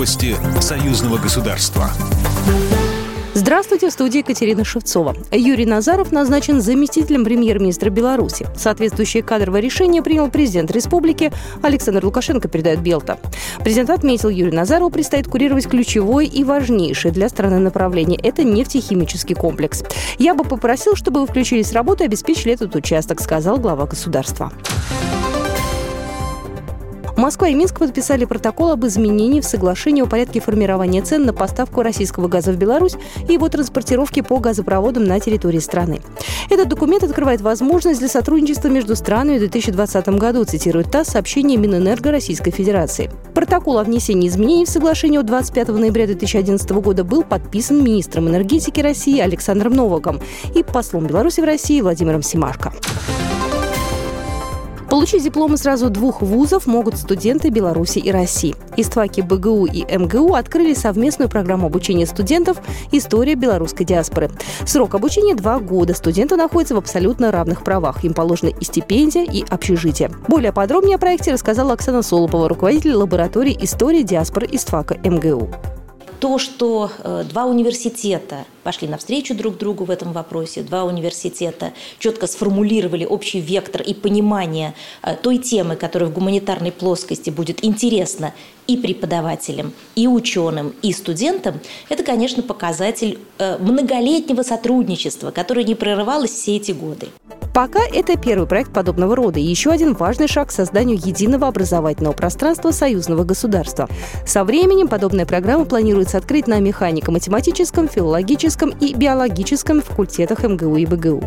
Новости союзного государства. Здравствуйте, в студии Екатерина Шевцова. Юрий Назаров назначен заместителем премьер-министра Беларуси. Соответствующее кадровое решение принял президент республики Александр Лукашенко, передает Белта. Президент отметил, Юрию Назарову предстоит курировать ключевое и важнейшее для страны направление – это нефтехимический комплекс. Я бы попросил, чтобы вы включились в работу и обеспечили этот участок, сказал глава государства. Москва и Минск подписали протокол об изменении в соглашении о порядке формирования цен на поставку российского газа в Беларусь и его транспортировки по газопроводам на территории страны. Этот документ открывает возможность для сотрудничества между странами в 2020 году, цитирует ТАСС сообщение Минэнерго Российской Федерации. Протокол о внесении изменений в соглашение от 25 ноября 2011 года был подписан министром энергетики России Александром Новаком и послом Беларуси в России Владимиром Симашко. Получить дипломы сразу двух вузов могут студенты Беларуси и России. Истваки БГУ и МГУ открыли совместную программу обучения студентов «История белорусской диаспоры». Срок обучения – два года. Студенты находятся в абсолютно равных правах. Им положена и стипендия, и общежитие. Более подробнее о проекте рассказала Оксана Солопова, руководитель лаборатории истории диаспоры Иствака МГУ то, что э, два университета пошли навстречу друг другу в этом вопросе, два университета четко сформулировали общий вектор и понимание э, той темы, которая в гуманитарной плоскости будет интересна и преподавателям, и ученым, и студентам, это, конечно, показатель э, многолетнего сотрудничества, которое не прерывалось все эти годы. Пока это первый проект подобного рода и еще один важный шаг к созданию единого образовательного пространства союзного государства. Со временем подобная программа планируется открыть на механико-математическом, филологическом и биологическом факультетах МГУ и БГУ.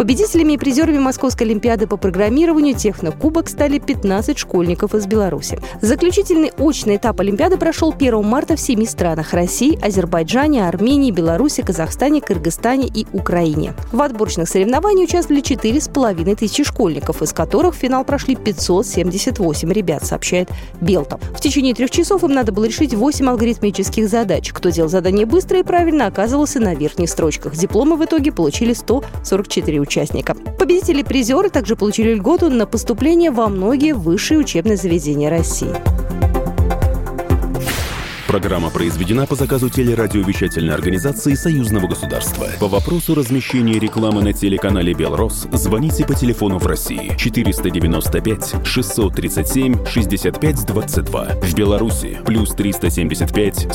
Победителями и призерами Московской Олимпиады по программированию «Технокубок» стали 15 школьников из Беларуси. Заключительный очный этап Олимпиады прошел 1 марта в семи странах – России, Азербайджане, Армении, Беларуси, Казахстане, Кыргызстане и Украине. В отборочных соревнованиях участвовали 4,5 тысячи школьников, из которых в финал прошли 578 ребят, сообщает Белта. В течение трех часов им надо было решить 8 алгоритмических задач. Кто делал задание быстро и правильно, оказывался на верхних строчках. Дипломы в итоге получили 144 участника участника. Победители-призеры также получили льготу на поступление во многие высшие учебные заведения России. Программа произведена по заказу телерадиовещательной организации Союзного государства. По вопросу размещения рекламы на телеканале «Белрос» звоните по телефону в России 495 637 6522. В Беларуси плюс 375